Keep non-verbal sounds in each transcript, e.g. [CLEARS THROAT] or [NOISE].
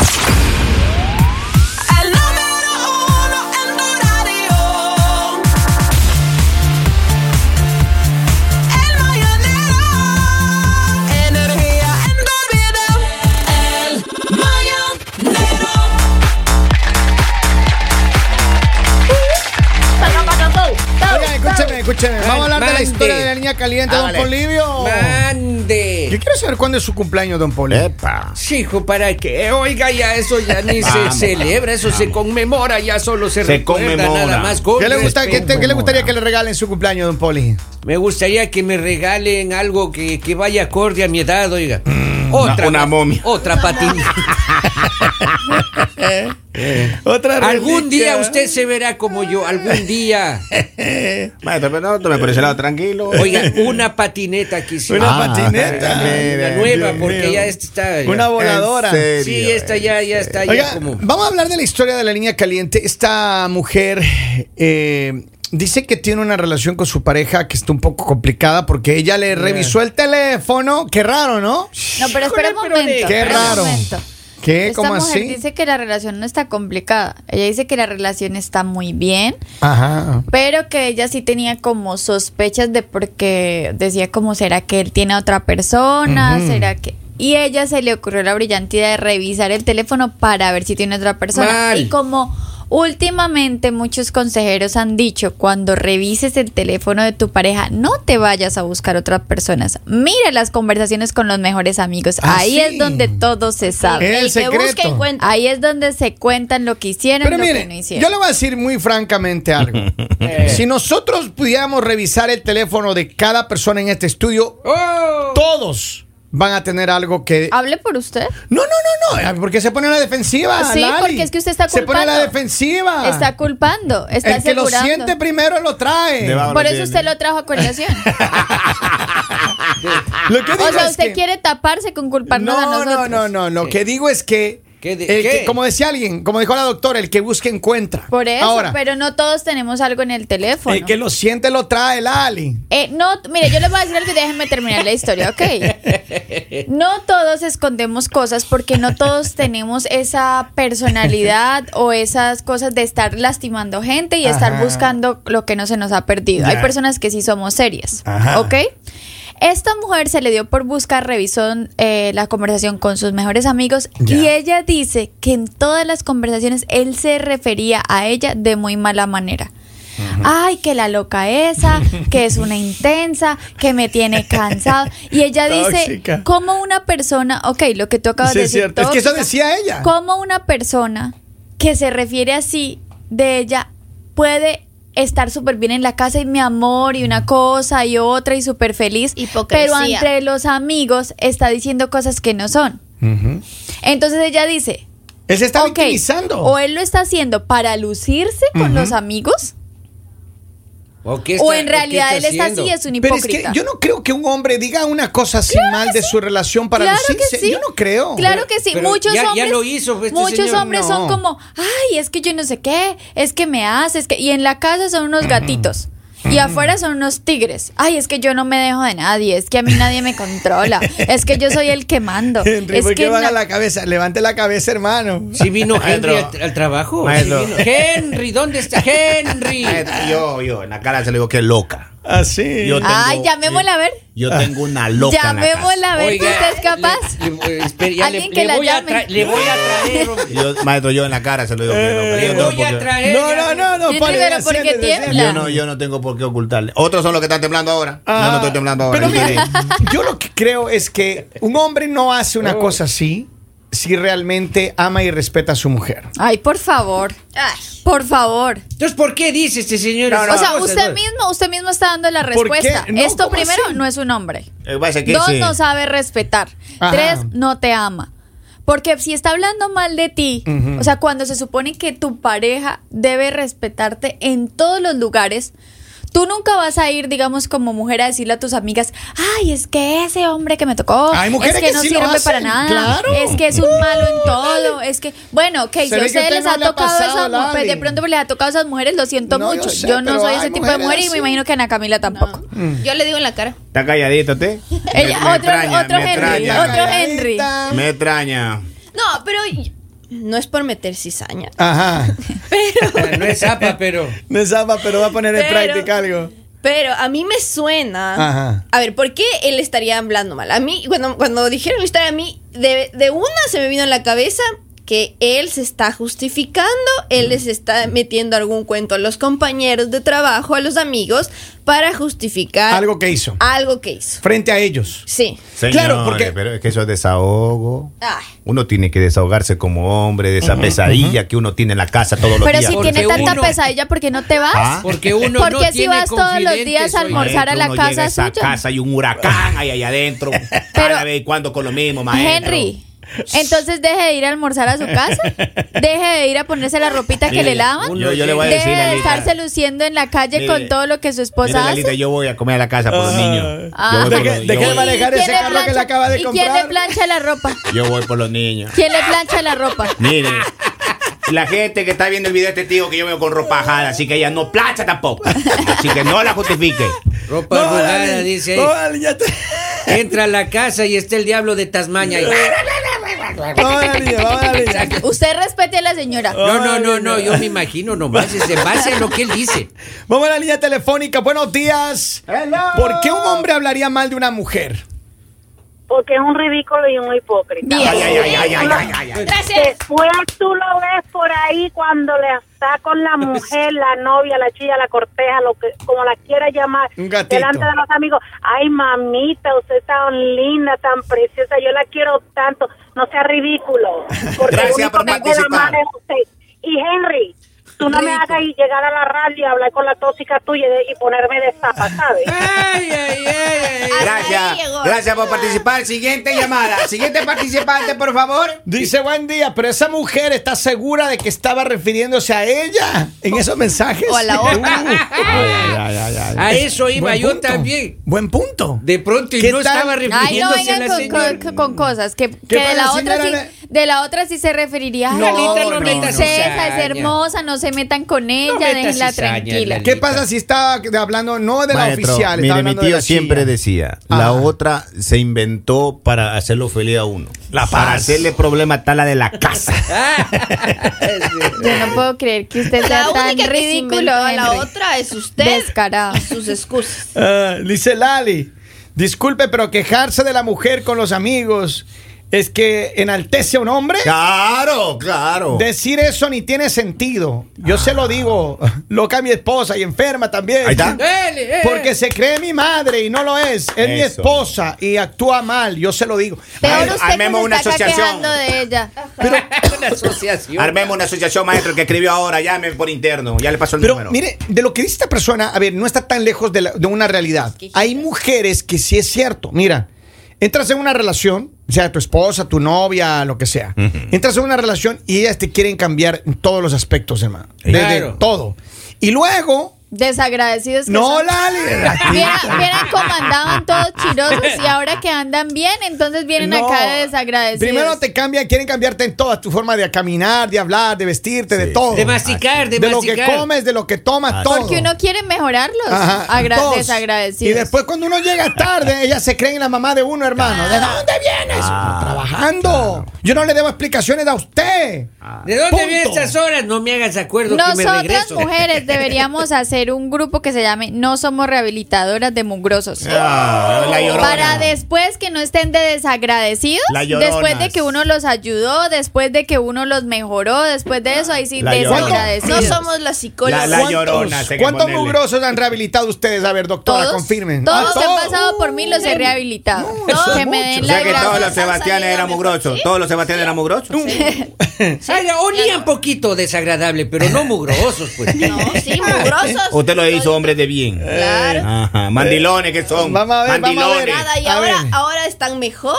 you la Mande. historia de la niña caliente, don Hágale. Polivio. Mande. Yo quiero saber cuándo es su cumpleaños, don Poli. Epa. Sí, hijo, ¿para qué? Oiga, ya eso ya ni Vamos, se celebra, eso se conmemora, ya solo se, Se recuerda conmemora. nada más. con ¿Qué le, gusta, qué, respeto. te- qué le gustaría que le regalen su cumpleaños, don Poli? Me gustaría que me regalen algo que, que vaya acorde a mi edad, oiga. Mm, una- una momia. Otra patinita. [LAUGHS] Otra algún día usted se verá como yo, algún día. [LAUGHS] Maestro, pero no, tome por ese lado tranquilo. Oiga, una patineta quisiera. Una Ah, patineta. Una nueva, Dios porque mío. ya esta está. ya- Una voladora. Sí, esta ya, ya está, ya Oiga, como. vamos a hablar de la historia de la niña caliente. Esta mujer eh, dice que tiene una relación con su pareja que está un poco complicada porque ella le revisó el teléfono. Qué raro, ¿no? No, pero espera un momento. Qué raro. ¿Qué? Esta ¿Cómo mujer así? dice que la relación no está complicada. Ella dice que la relación está muy bien, Ajá. pero que ella sí tenía como sospechas de porque decía como será que él tiene a otra persona, será que y ella se le ocurrió la brillante idea de revisar el teléfono para ver si tiene otra persona. Mal. Y como últimamente muchos consejeros han dicho, cuando revises el teléfono de tu pareja, no te vayas a buscar otras personas. Mira las conversaciones con los mejores amigos. Ah, Ahí sí. es donde todo se sabe. El El que busca secreto. encuentra. Ahí es donde se cuentan lo que hicieron Pero lo que mire, no hicieron. yo le voy a decir muy francamente algo. [LAUGHS] si nosotros pudiéramos revisar el teléfono de cada persona en este estudio, ¡Oh! todos van a tener algo que... Hable por usted. No, no, no, no, porque se pone a la defensiva. Sí, Lali. porque es que usted está Se pone a la culpando. defensiva. Está culpando, está El que lo siente primero lo trae. Por eso tiene. usted lo trajo a colación. [LAUGHS] Lo que digo o sea, es usted que- quiere taparse con culparnos a No, nosotros. no, no, no. Lo que digo es que, ¿Qué de- el que- qué? como decía alguien, como dijo la doctora, el que busca encuentra. Por eso, Ahora, pero no todos tenemos algo en el teléfono. el que lo siente lo trae, Lali. Eh, no, mire, yo les voy a decir algo y déjenme terminar la historia, ¿ok? [LAUGHS] No todos escondemos cosas porque no todos tenemos esa personalidad o esas cosas de estar lastimando gente y estar buscando lo que no se nos ha perdido. Hay personas que sí somos serias, Ajá. ¿ok? Esta mujer se le dio por buscar, revisó eh, la conversación con sus mejores amigos y ella dice que en todas las conversaciones él se refería a ella de muy mala manera. Ay, que la loca esa, que es una intensa, que me tiene cansado. Y ella [LAUGHS] dice, como una persona, ok, lo que tú acabas Sí, de es decir. cierto. Es que eso decía ella. Como una persona que se refiere así de ella puede estar súper bien en la casa y mi amor y una cosa y otra y súper feliz, Hipocresía. pero entre los amigos está diciendo cosas que no son. Entonces ella dice, Él se está ok, victimizando. o él lo está haciendo para lucirse con los amigos, ¿O, qué o está- en qué realidad él está haciendo? así y es un Pero es hipócrita. que yo no creo que un hombre diga una cosa así mal de su relación para claro lucirse. que sí. Yo no creo. Claro que sí. Pero muchos ya- ya hombres. lo hizo, este muchos señor. hombres No. son como, ay, es que yo no sé qué, es que me hace, es que. Y en la casa son unos gatitos. Y afuera son unos tigres. Ay, es que yo no me dejo de nadie. Es que a mí nadie me controla. Es que yo soy el que mando. [LAUGHS] Henry, es ¿por qué que baja la cabeza? Levante la cabeza, hermano. Sí vino Henry al, al trabajo. sí vino. Henry, ¿dónde está Henry? Maestro, Yo, yo, en la cara se le digo que es loca. Así. Yo tengo- Ay, llamémosla a ver. Yo tengo una loca. Llamémosla a ver si usted es capaz. le- le- espere, ya Alguien le, que le la voy a llame. le voy a traer. Yo, maestro, yo en la cara se lo digo Yo no voy a traer. No, no, no, no. Henry, pare, pero ¿por qué tiembla? Yo no, yo no tengo por qué ocultarle. Otros son los que están temblando ahora. Ah, yo no estoy temblando ahora. Pero Yo mire, estoy- yo lo que creo es que un hombre no hace una cosa así si realmente ama y respeta a su mujer. Ay, por favor. Por favor. Entonces, ¿por qué dice este señor? No, no, o sea, usted no? mismo, usted mismo está dando la respuesta. No, Esto ¿cómo primero así? no es un hombre. Eh, que Dos, sí. no sabe respetar. Ajá. Tres, no te ama. Porque si está hablando mal de ti, o sea, cuando se supone que tu pareja debe respetarte en todos los lugares, tú nunca vas a ir, digamos, como mujer a decirle a tus amigas, ay, es que ese hombre que me tocó, Hay mujeres es que, que no sí sirve para nada, claro. es que es un malo en todo, es que, bueno, ok, si a que ustedes usted les no ha tocado pasado, esa mu- pues de pronto les ha tocado a esas mujeres, lo siento No, yo mucho. sé, Yo, no soy ese tipo de mujeres mujer y me así. imagino que Ana Camila tampoco. Yo le digo en la cara. Está calladito usted. Ella- Me- me otro, extraña, otro me Henry, extraña. otro Henry. Me extraña. No, pero no es por meter cizaña, Ajá. [LAUGHS] [LAUGHS] no es zapa, pero. No es zapa, pero va a poner en Pero- práctica algo. pero a mí me suena. Ajá. A ver, ¿por qué él estaría hablando mal? A mí, cuando, cuando dijeron la historia, a mí, de, de una se me vino en la cabeza que él se está justificando, él les está metiendo algún cuento a los compañeros de trabajo, a los amigos, para justificar Algo que hizo. algo que hizo. Frente a ellos. Sí. Señores, Claro, porque- pero es que eso es desahogo. Ay. Uno tiene que desahogarse como hombre de esa pesadilla que uno tiene en la casa todos los Pero días. si Porque tiene tanta uno- pesadilla, ¿por qué no te vas? Ah. Porque uno ¿Por no qué si tiene vas todos los días a almorzar a la casa esa suya? casa y un huracán ahí, ahí adentro. Pero- Cada vez y cuando con lo mismo, maestro. Henry, [LAUGHS] entonces deje de ir a almorzar a su casa. Deje de ir a ponerse la ropita que le lavan. Yo, yo le voy a Deje decir, de Lalita. estarse luciendo en la calle Mire, con todo lo que su Mire, esposa Lalita, hace. yo voy a comer a la casa por los niños. Ah. Yo voy por Deje- los- yo de voy- manejar ¿Y ese quién le carro que le plancha- acaba de ¿Y quién comprar? le plancha la ropa? Yo voy por los niños. ¿Quién le plancha la ropa? Mire, la gente que está viendo el video de este tío que yo veo con ropa ajada, así que ella no plancha tampoco. Así que no la justifique. Ropa No, arrugada, dice no, ahí. Lali, ya te- Entra a la casa y está el diablo de Tasmania. ahí. Vamos a la línea, vamos a la línea. Usted respete a la señora. No, no, no, no, yo me imagino nomás, es en base a lo que él dice. Vamos a la línea telefónica. Buenos días. ¿Por qué un hombre hablaría mal de una mujer? Porque es un ridículo y un hipócrita. Ay, ay, ay, ay, ay, ay, ay, ay. Después tú lo ves por ahí cuando le está con la mujer, la novia, la chilla, la corteja, lo que como la quiera llamar, delante de los amigos. Ay, mamita, usted es tan linda, tan preciosa, yo la quiero tanto. No sea ridículo. [LAUGHS] Porque Gracias el único por que queda participar. mal es usted. Y Henry, tú no me hagas llegar a la radio y hablar con la tóxica tuya y, ponerme de zapa, ¿sabes? Ay, ay. Gracias, gracias por participar. Siguiente llamada. Siguiente participante, por favor. Dice buen día, pero esa mujer está segura de que estaba refiriéndose a ella en esos mensajes. O a la [LAUGHS] otra. A eso iba Buen yo punto. también. Buen punto. De pronto y ¿Qué no tal? estaba Ay, no refiriéndose a la con, señora. con- con cosas que, que ¿Qué de la otra sí? De la otra sí se referiría. No, Lalita, no, princesa, no. es hermosa, no se metan con ella, déjenla cizaña, tranquila. ¿Qué pasa si está hablando no de la oficial? mire, mi tío siempre decía, Ajá. la otra se inventó para hacerlo feliz a uno. La para hacerle problema está la de la casa. [LAUGHS] Yo no puedo creer que usted sea La tan ridículo. a la otra es usted. Descarado. sus excusas. Ah, dice Lali, disculpe, pero quejarse de la mujer con los amigos es que enaltece a un hombre. Claro, claro. Decir eso ni tiene sentido. Yo se lo digo, loca mi esposa y enferma también. Ahí está. Eh. Porque se cree mi madre y no lo es. Es mi esposa y actúa mal. Yo se lo digo. Peor Ay, usted armemos se una está asociación. de ella. [LAUGHS] una asociación. Armemos una asociación, maestro, que escribió ahora. Llame por interno. Ya le pasó el Pero número. mire, de lo que dice esta persona, a ver, no está tan lejos de, la- de una realidad. Hay mujeres que sí es cierto. Mira, entras en una relación, sea tu esposa, tu novia, lo que sea. Entras en una relación y ellas te quieren cambiar en todos los aspectos, hermano. Desde Claro. todo. Y luego, Desagradecidos que no, son. Lali. Vieran, vieran cómo andaban todos chirosos y ahora que andan bien, entonces vienen No. acá de desagradecidos. Primero te cambian, quieren cambiarte en toda tu forma de caminar, de hablar, de vestirte, de todo. De masticar, de, de lo que masticar. comes, de lo que tomas, Ah, todo. Porque uno quiere mejorarlos, Ajá, agra- todos. desagradecidos. Y después cuando uno llega tarde, ellas se creen la mamá de uno, hermano. ¿De dónde vienes? Ah, Trabajando. Yo no le debo explicaciones a usted. ¿De dónde vienen estas horas? No me hagas acuerdo que me Nosotras regreso. mujeres deberíamos [LAUGHS] hacer un grupo que se llame No somos rehabilitadoras de mugrosos. Ah, la. Para después que no estén de desagradecidos, después de que uno los ayudó, después de que uno los mejoró, después de eso, ahí sí La llorona. No desagradecidos. somos las psicólogas. La- la llorona, ¿Cuántos mugrosos han rehabilitado ustedes? A ver, doctora, Todos, confirmen. todos Ah, que han pasado por mí los he rehabilitado. que me den O sea que todos los Sebastianes eran mugrosos. Todos los Sebastianes eran mugrosos. Ay, olían poquito desagradable, pero no mugrosos, pues. No, sí, mugrosos. Usted lo hizo hombres de bien. Claro. Ajá. Mandilones que son. Vamos a ver, vamos a ver. Mandilones. Nada, y A ahora, ver. ahora están mejor.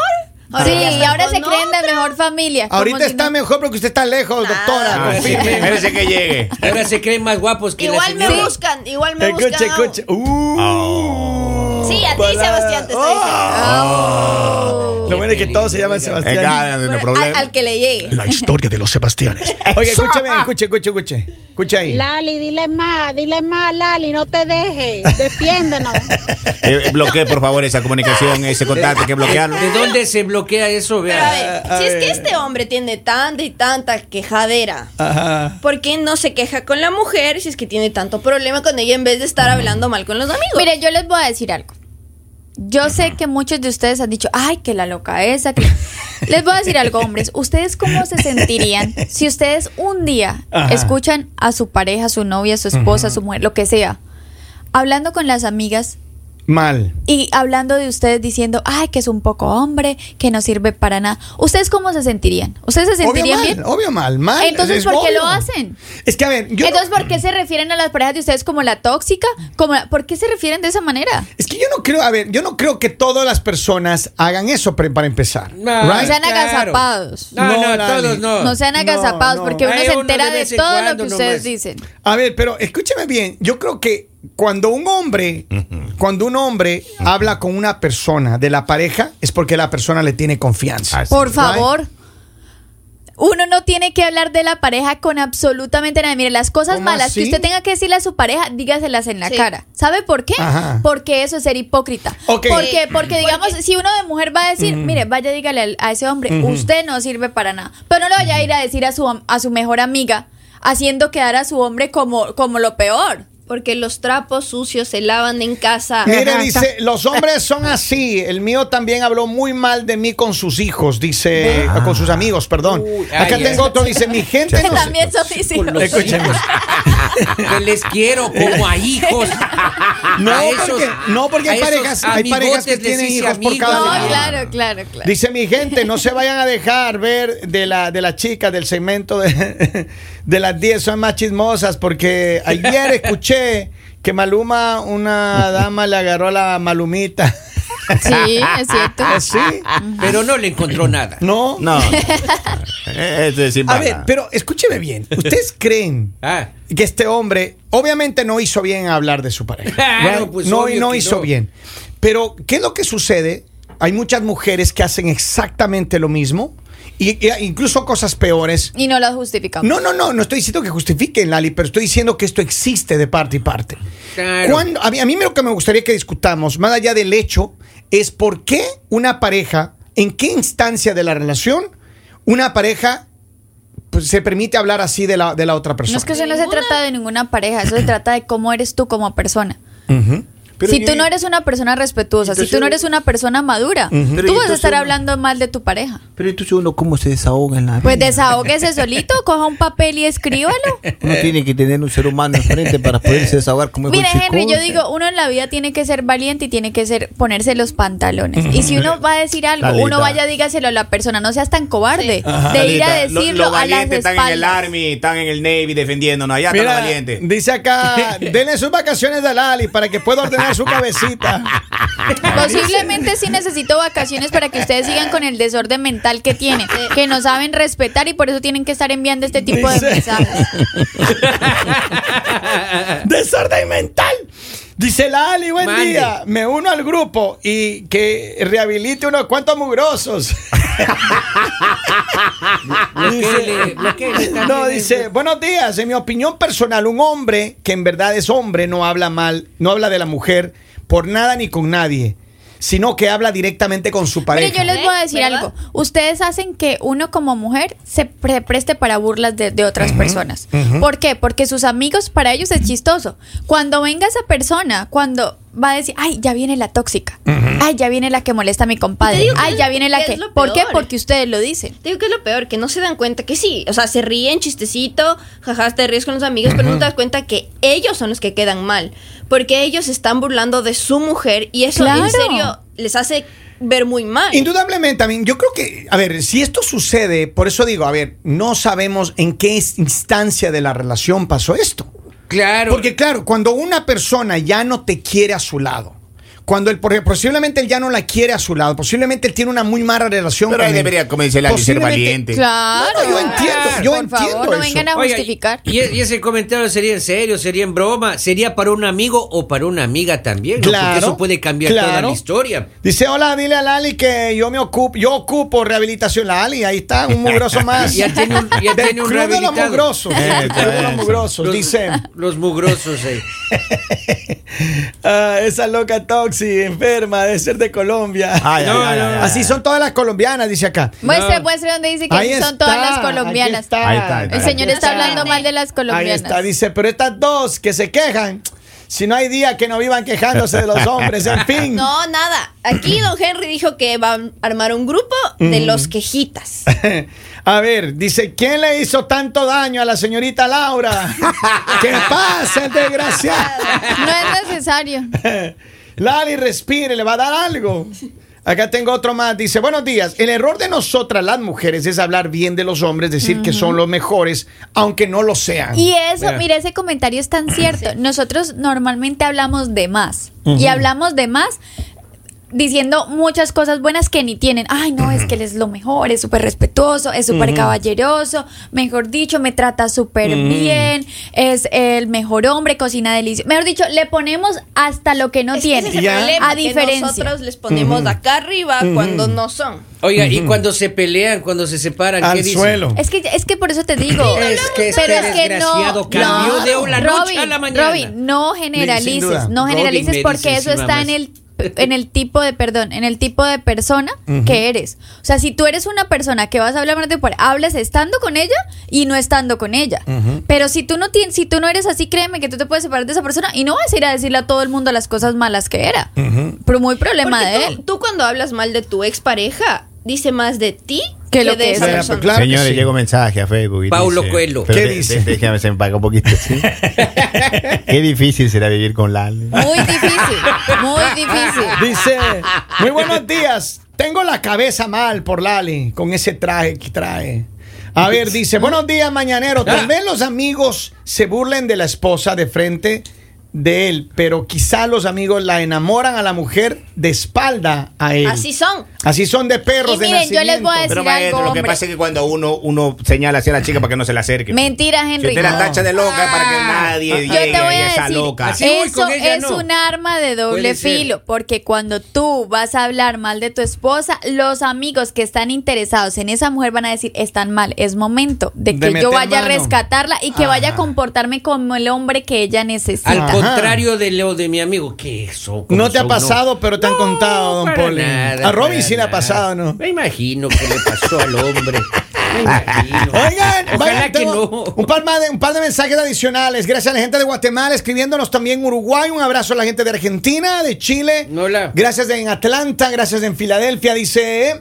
Sí, y ahora se creen de mejor familia. Ahorita si está no- mejor porque usted está lejos, doctora. Ah. Espérese que llegue. Ahora se creen más guapos que Igual la me buscan, igual me Escuche, buscan. escuche. Uh. Sí, a ti. Sebastián, te estoy diciendo. Lo bueno es que todos se llaman Sebastián. cada no hay Al, problema. al que le llegue. La historia de los Sebastianes. [LAUGHS] Oye, escúchame, escuche, escuche, escuche. Escucha ahí. Lali, dile más, dile más, Lali, no te dejes, defiéndenos. [LAUGHS] Eh, bloquee, por favor, esa comunicación, ese contacto, hay que bloquearlo. ¿De dónde se bloquea eso? Pero Vea. a ver, a si es que este hombre tiene tanta y tanta quejadera, Ajá. ¿por qué no se queja con la mujer si es que tiene tanto problema con ella en vez de estar hablando mal con los amigos? Mire, yo les voy a decir algo. Yo sé que muchos de ustedes han dicho, ay, que la loca esa. que-". [LAUGHS] Les voy a decir algo, hombres. ¿Ustedes cómo se sentirían si ustedes un día Ajá. escuchan a su pareja, su novia, su esposa, su mujer, lo que sea, hablando con las amigas Mal. y hablando de ustedes diciendo, ay, que es un poco hombre, que no sirve para nada? ¿Ustedes cómo se sentirían? ¿Ustedes se Obvio sentirían mal, bien? obvio mal, mal. Entonces, Es ¿por qué obvio. lo hacen? Es que, a ver, yo. Entonces, ¿por qué se refieren a las parejas de ustedes como la tóxica? Como la- ¿Por qué se refieren de esa manera? Es yo no creo, a ver, yo no creo que todas las personas hagan eso pre- para empezar. No, right? No sean Claro. agazapados. No, No, no, todos no. No sean agazapados, no. porque uno Hay se uno entera de todo lo que nomás. ustedes dicen. A ver, pero escúcheme bien, yo creo que cuando un hombre, cuando un hombre habla con una persona de la pareja, es porque la persona le tiene confianza. Por Right. favor. Uno no tiene que hablar de la pareja con absolutamente nada. Mire, las cosas ¿Cómo malas así? que usted tenga que decirle a su pareja, dígaselas en la Sí. cara. ¿Sabe por qué? Ajá. Porque eso es ser hipócrita. Porque, porque digamos, si uno de mujer va a decir, mire, vaya, dígale al- a ese hombre, usted no sirve para nada. Pero no le vaya a ir a decir a su, a su mejor amiga, haciendo quedar a su hombre como, como lo peor. Porque los trapos sucios se lavan en casa. Mire, dice, los hombres son así. El mío también habló muy mal de mí con sus hijos, dice, con sus amigos, perdón. Uy, Acá ay, tengo ay. otro, dice, mi gente Que no también son mis hijos. hijos. Que les quiero como a hijos. No, A esos- porque, no, porque hay parejas, hay parejas que tienen hijos por amigos. cada No, claro, claro, claro. Dice mi gente, no se vayan a dejar ver de la, de la chica del segmento de, [LAUGHS] de las 10, son más chismosas, porque ayer escuché que Maluma, una dama le agarró la malumita. Sí, es cierto. [LAUGHS] ¿Sí? Pero no le encontró nada. No. No. [LAUGHS] Eso es A ver, pero escúcheme bien. ¿Ustedes [LAUGHS] creen Ah. que este hombre, obviamente no hizo bien hablar de su pareja? Claro, right? pues, no, no hizo no. bien. Pero, ¿qué es lo que sucede? Hay muchas mujeres que hacen exactamente lo mismo. Y, y incluso cosas peores. Y no las justificamos. No, no, no, no estoy diciendo que justifiquen, Lali, pero estoy diciendo que esto existe de parte y parte. Claro. Cuando- a, mí, a mí lo que me gustaría que discutamos, más allá del hecho, es por qué una pareja, en qué instancia de la relación, una pareja pues, se permite hablar así de la, de la otra No persona. es que eso no se trata de ninguna pareja, eso se trata de cómo eres tú como persona. Ujú. Pero si tú no eres una persona respetuosa, si tú no eres una persona madura, tú vas a estar uno- hablando mal de tu pareja. Pero entonces uno, ¿cómo se desahoga en la Pues vida? desahógese solito, [LAUGHS] coja un papel y escríbalo. Uno tiene que tener un ser humano enfrente para poderse desahogar como el Henry, yo digo, uno en la vida tiene que ser valiente y tiene que ser ponerse los pantalones. Y si uno va a decir algo, uno vaya, dígaselo a la persona, no seas tan cobarde Sí. Ajá. de ir a lo- decirlo a las valientes están en el espaldas. Army, están en el Navy defendiéndonos. Allá están Mira, los valientes. dice acá, [LAUGHS] denle sus vacaciones a Lali para que pueda ordenar su cabecita. [LAUGHS] Posiblemente sí necesito vacaciones para que ustedes sigan con el desorden mental que tienen, que no saben respetar y por eso tienen que estar enviando este tipo de mensajes. [LAUGHS] Desorden mental. Dice Lali, buen Mande. día. Me uno al grupo y que rehabilite unos cuantos mugrosos. [LAUGHS] No, dice, buenos días. En mi opinión personal, un hombre que en verdad es hombre no habla mal, no habla de la mujer por nada ni con nadie, sino que habla directamente con su Mire, pareja. yo les voy a decir ¿Verdad? algo. Ustedes hacen que uno como mujer se pre- preste para burlas de, de otras personas. ¿Por qué? Porque sus amigos, para ellos es chistoso. Cuando venga esa persona, cuando va a decir, ay, ya viene la tóxica. Ay, ya viene la que molesta a mi compadre. que Ay, es- ya viene la que ¿Por qué? Porque ustedes lo dicen. Te digo que es lo peor, que no se dan cuenta que sí. O sea, se ríen, chistecito, jajas, te ríes con los amigos, pero no te das cuenta que ellos son los que quedan mal. Porque ellos están burlando de su mujer y eso Claro. en serio les hace ver muy mal. Indudablemente, también, yo creo que, a ver, si esto sucede, por eso digo, a ver, no sabemos en qué instancia de la relación pasó esto. Claro. Porque claro, cuando una persona ya no te quiere a su lado, cuando él, porque posiblemente él ya no la quiere a su lado, posiblemente él tiene una muy mala relación Pero con ahí él. debería, como dice Lali, ser valiente. Claro. No, no, yo entiendo, yo Por entiendo favor, no eso. vengan a Oiga, justificar. Y, y ese comentario sería en serio, sería en broma, sería para un amigo o para una amiga también, ¿no? Claro, porque eso puede cambiar toda la historia. Dice, hola, dile a Lali que yo me ocupo, yo ocupo rehabilitación. Lali, ahí está, un mugroso [LAUGHS] más. Ya tiene un- ya Del tiene un club de los mugrosos. Del club de los mugrosos. Los- Dice, Los mugrosos ahí. [LAUGHS] ah, esa loca Toxi, enferma, debe ser de Colombia. Ay, ay, No, ay, no. ay, ay. Así son todas las colombianas, dice acá. Muestre, No. muestre donde dice que Ahí son está, todas las colombianas. está, Ahí está, ahí El señor está hablando mal de las Ahí colombianas. está, dice, pero estas dos que se quejan, si no hay día que no vivan quejándose de los [LAUGHS] hombres, en fin. No, nada. Aquí [CLEARS THROAT] don Henry dijo que va a armar un grupo de los quejitas. [LAUGHS] A ver, dice, ¿quién le hizo tanto daño a la señorita Laura? [LAUGHS] ¿Qué pasa, el desgraciado? No es necesario. Lali, respire, le va a dar algo. Acá tengo otro más. Dice, buenos días. El error de nosotras las mujeres es hablar bien de los hombres, decir que son los mejores, aunque no lo sean. Y eso, Mira. mira, ese comentario es tan cierto. Nosotros normalmente hablamos de más. Y hablamos de más diciendo muchas cosas buenas que ni tienen. Ay, no, es que él es lo mejor, es súper respetuoso, es súper caballeroso, mejor dicho, me trata súper bien, es el mejor hombre, cocina delicioso. Mejor dicho, le ponemos hasta lo que no Es que tiene. ese es el Ya. problema, A que diferencia. nosotros les ponemos de acá arriba cuando no son. Oiga, y cuando se pelean, cuando se separan, ¿qué Al dicen? suelo. Es que, es que por eso te digo. Es que este pero es que no, cambió no, de la noche a la mañana. Robin, no generalices, no generalices porque eso está en el en el tipo de perdón, en el tipo de persona que eres. O sea, si tú eres una persona que vas a hablar mal de por hables estando con ella y no estando con ella. Pero si tú no tienes, si tú no eres así, créeme que tú te puedes separar de esa persona y no vas a ir a decirle a todo el mundo las cosas malas que era. Pero muy problema Porque de tú, él. tú cuando hablas mal de tu expareja, dice más de ti Que lo que de es. esa persona. claro Señores, sí. llegó mensaje a Facebook. y Paulo dice- ¿Qué de- dice? de- déjame se empaca un poquito. ¿sí? [LAUGHS] Qué difícil será vivir con Lali. Muy difícil, muy difícil. Dice, muy buenos días. Tengo la cabeza mal por Lali con ese traje que trae. A ver, dice, buenos días, mañanero. Tal vez los amigos se burlen de la esposa de frente de él, pero quizá los amigos la enamoran a la mujer de espalda a él. Así son. Así son de perros Y de miren, yo les voy a decir Pero maestro, algo, lo que hombre. pasa es que cuando uno, uno señala hacia la chica para que no se le acerque. Mentira, Si Henry. usted la tacha de loca para que nadie Yo llegue te voy a a esa decir, loca. Así voy eso con ella, es no. un arma de doble filo, porque cuando tú vas a hablar mal de tu esposa, los amigos que están interesados en esa mujer van a decir, están mal, es momento de que yo vaya mano. a rescatarla y que vaya a comportarme como el hombre que ella necesita. Al Ajá. Contrario de lo de mi amigo, ¿qué eso? ¿Cómo No te ha pasado, pero te han No, contado, don Poli. nada, A Robin sí le ha pasado, ¿no? Me imagino que le pasó al hombre. Oigan, Ojalá que no. un, par de, un par de mensajes adicionales. Gracias a la gente de Guatemala, escribiéndonos también Uruguay. Un abrazo a la gente de Argentina, de Chile. Hola. Gracias en Atlanta, gracias en Filadelfia. Dice.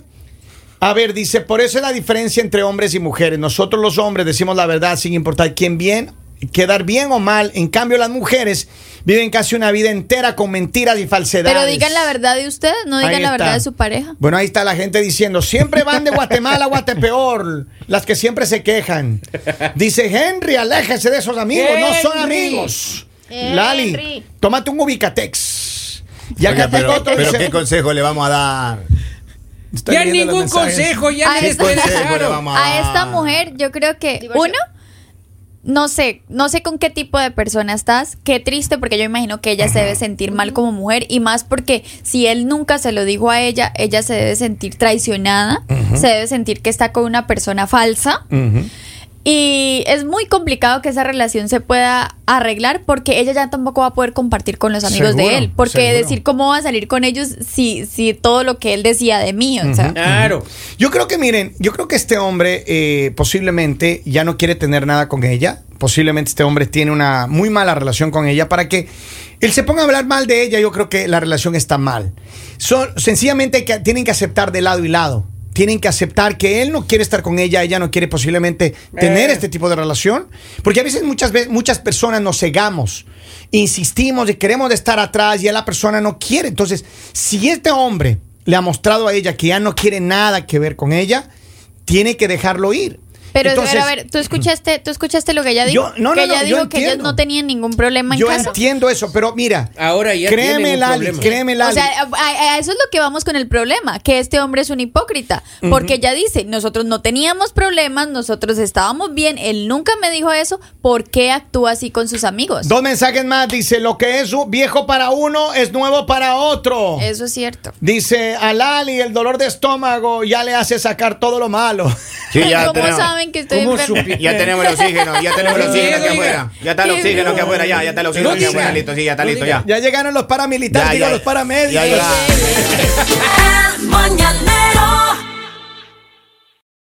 A ver, dice, por eso es la diferencia entre hombres y mujeres. Nosotros los hombres decimos la verdad sin importar quién bien, quedar bien o mal. En cambio, las mujeres viven casi una vida entera con mentiras y falsedades. Pero digan la verdad de ustedes, no digan la verdad de su pareja. Bueno, ahí está la gente diciendo, siempre van de Guatemala a [LAUGHS] Guatepeor, las que siempre se quejan. Dice Henry, aléjese de esos amigos, no son amigos. Henry. Lali, tómate un Ubicatex. Y acá Oiga, tengo pero, pero dice- ¿qué consejo le vamos a dar? Estoy Ya ningún consejo, ya me ¿qué consejo le despedazaron. vamos A esta mujer, yo creo que Divorcio. uno, no sé, no sé con qué tipo de persona estás. Qué triste, porque yo imagino que ella se debe sentir mal como mujer y más porque si él nunca se lo dijo a ella, ella se debe sentir traicionada, se debe sentir que está con una persona falsa. Y es muy complicado que esa relación se pueda arreglar porque ella ya tampoco va a poder compartir con los amigos Seguro, de él. Porque seguro. decir cómo va a salir con ellos si, si todo lo que él decía de mí, o sea. Claro. Yo creo que, miren, yo creo que este hombre eh, posiblemente ya no quiere tener nada con ella. Posiblemente este hombre tiene una muy mala relación con ella. Para que él se ponga a hablar mal de ella, yo creo que la relación está mal. Son, sencillamente que tienen que aceptar de lado y lado. Tienen que aceptar que él no quiere estar con ella, ella no quiere posiblemente tener Eh. este tipo de relación. Porque a veces, muchas veces, muchas personas nos cegamos, insistimos y queremos estar atrás y la persona no quiere. Entonces, si este hombre le ha mostrado a ella que ya no quiere nada que ver con ella, tiene que dejarlo ir. Pero Entonces, a ver, a ver, tú escuchaste, tú escuchaste lo que ella dijo. Yo- no, no, que ella no, yo dijo que ellos no tenían ningún problema en Yo casa. entiendo eso, pero mira, Ahora ya créeme, Lali, créeme, Lali. O sea, a, a- a eso es lo que vamos con el problema, que este hombre es un hipócrita, porque ella dice, nosotros no teníamos problemas, nosotros estábamos bien, él nunca me dijo eso, ¿por qué actúa así con sus amigos? Dos mensajes más. Dice, lo que es viejo para uno es nuevo para otro. Eso es cierto. Dice, a Lali el dolor de estómago ya le hace sacar todo lo malo. Sí, ya [LAUGHS] ¿Cómo tenemos, saben que estoy supi- ya tenemos el oxígeno, ya [LAUGHS] tenemos el oxígeno aquí afuera. Ya está el oxígeno aquí afuera, ya, ya está el oxígeno No aquí afuera, listo, sí, ya está listo, ya. Ya llegaron los paramilitares, digo, los paramédicos. El mañanero